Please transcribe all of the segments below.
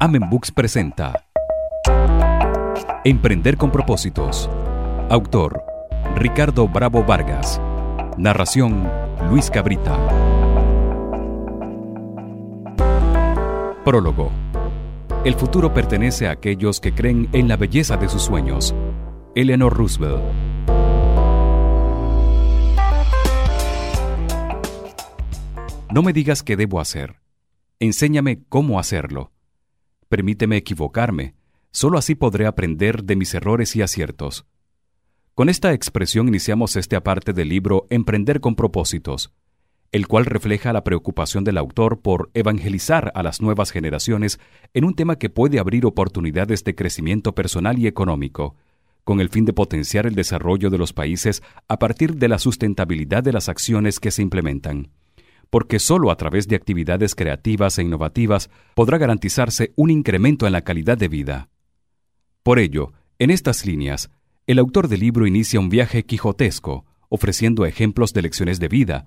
Amen Books presenta Emprender con propósitos. Autor Ricardo Bravo Vargas. Narración Luis Cabrita. Prólogo. El futuro pertenece a aquellos que creen en la belleza de sus sueños. Eleanor Roosevelt. No me digas qué debo hacer. Enséñame cómo hacerlo. Permíteme equivocarme, solo así podré aprender de mis errores y aciertos. Con esta expresión iniciamos este aparte del libro Emprender con propósitos, el cual refleja la preocupación del autor por evangelizar a las nuevas generaciones en un tema que puede abrir oportunidades de crecimiento personal y económico, con el fin de potenciar el desarrollo de los países a partir de la sustentabilidad de las acciones que se implementan porque sólo a través de actividades creativas e innovativas podrá garantizarse un incremento en la calidad de vida. Por ello, en estas líneas, el autor del libro inicia un viaje quijotesco, ofreciendo ejemplos de lecciones de vida,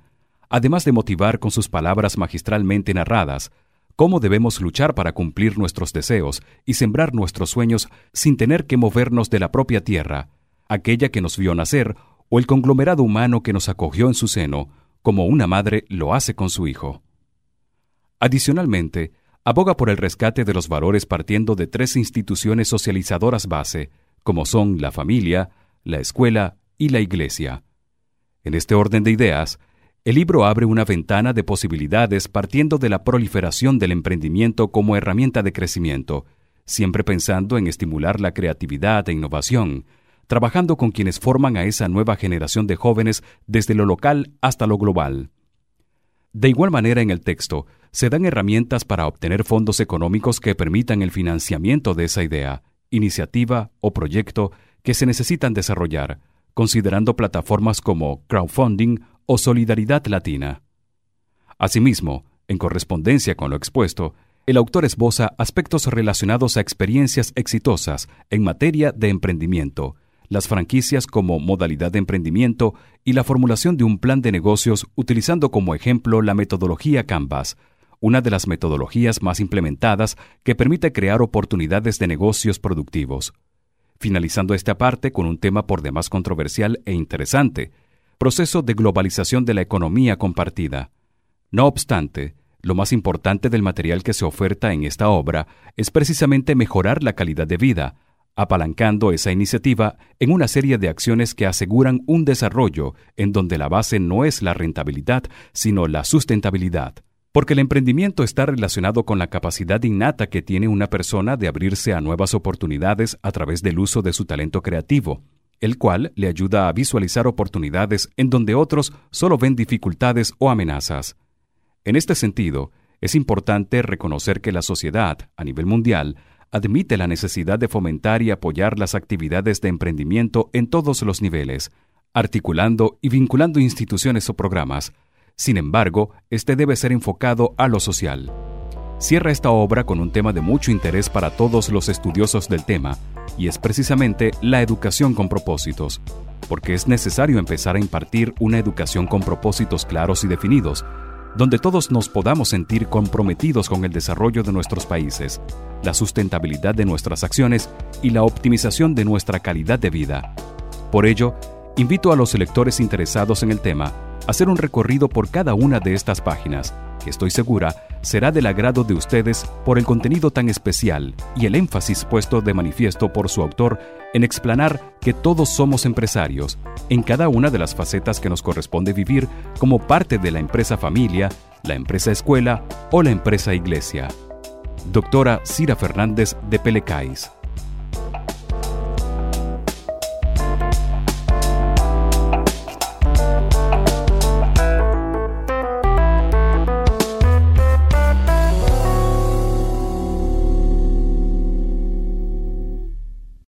además de motivar con sus palabras magistralmente narradas cómo debemos luchar para cumplir nuestros deseos y sembrar nuestros sueños sin tener que movernos de la propia tierra, aquella que nos vio nacer o el conglomerado humano que nos acogió en su seno, como una madre lo hace con su hijo. Adicionalmente, aboga por el rescate de los valores partiendo de tres instituciones socializadoras base, como son la familia, la escuela y la iglesia. En este orden de ideas, el libro abre una ventana de posibilidades partiendo de la proliferación del emprendimiento como herramienta de crecimiento, siempre pensando en estimular la creatividad e innovación, trabajando con quienes forman a esa nueva generación de jóvenes desde lo local hasta lo global. De igual manera, en el texto, se dan herramientas para obtener fondos económicos que permitan el financiamiento de esa idea, iniciativa o proyecto que se necesitan desarrollar, considerando plataformas como crowdfunding o solidaridad latina. Asimismo, en correspondencia con lo expuesto, el autor esboza aspectos relacionados a experiencias exitosas en materia de emprendimiento, las franquicias como modalidad de emprendimiento y la formulación de un plan de negocios utilizando como ejemplo la metodología Canvas, una de las metodologías más implementadas que permite crear oportunidades de negocios productivos. Finalizando esta parte con un tema por demás controversial e interesante, proceso de globalización de la economía compartida. No obstante, lo más importante del material que se oferta en esta obra es precisamente mejorar la calidad de vida, apalancando esa iniciativa en una serie de acciones que aseguran un desarrollo en donde la base no es la rentabilidad, sino la sustentabilidad. Porque el emprendimiento está relacionado con la capacidad innata que tiene una persona de abrirse a nuevas oportunidades a través del uso de su talento creativo, el cual le ayuda a visualizar oportunidades en donde otros solo ven dificultades o amenazas. En este sentido, es importante reconocer que la sociedad, a nivel mundial, admite la necesidad de fomentar y apoyar las actividades de emprendimiento en todos los niveles, articulando y vinculando instituciones o programas. Sin embargo, este debe ser enfocado a lo social. Cierra esta obra con un tema de mucho interés para todos los estudiosos del tema, y es precisamente la educación con propósitos, porque es necesario empezar a impartir una educación con propósitos claros y definidos, donde todos nos podamos sentir comprometidos con el desarrollo de nuestros países, la sustentabilidad de nuestras acciones y la optimización de nuestra calidad de vida. Por ello, invito a los lectores interesados en el tema a hacer un recorrido por cada una de estas páginas, estoy segura será del agrado de ustedes por el contenido tan especial y el énfasis puesto de manifiesto por su autor en explanar que todos somos empresarios, en cada una de las facetas que nos corresponde vivir como parte de la empresa familia, la empresa escuela o la empresa iglesia. Doctora Cira Fernández de Pelecais.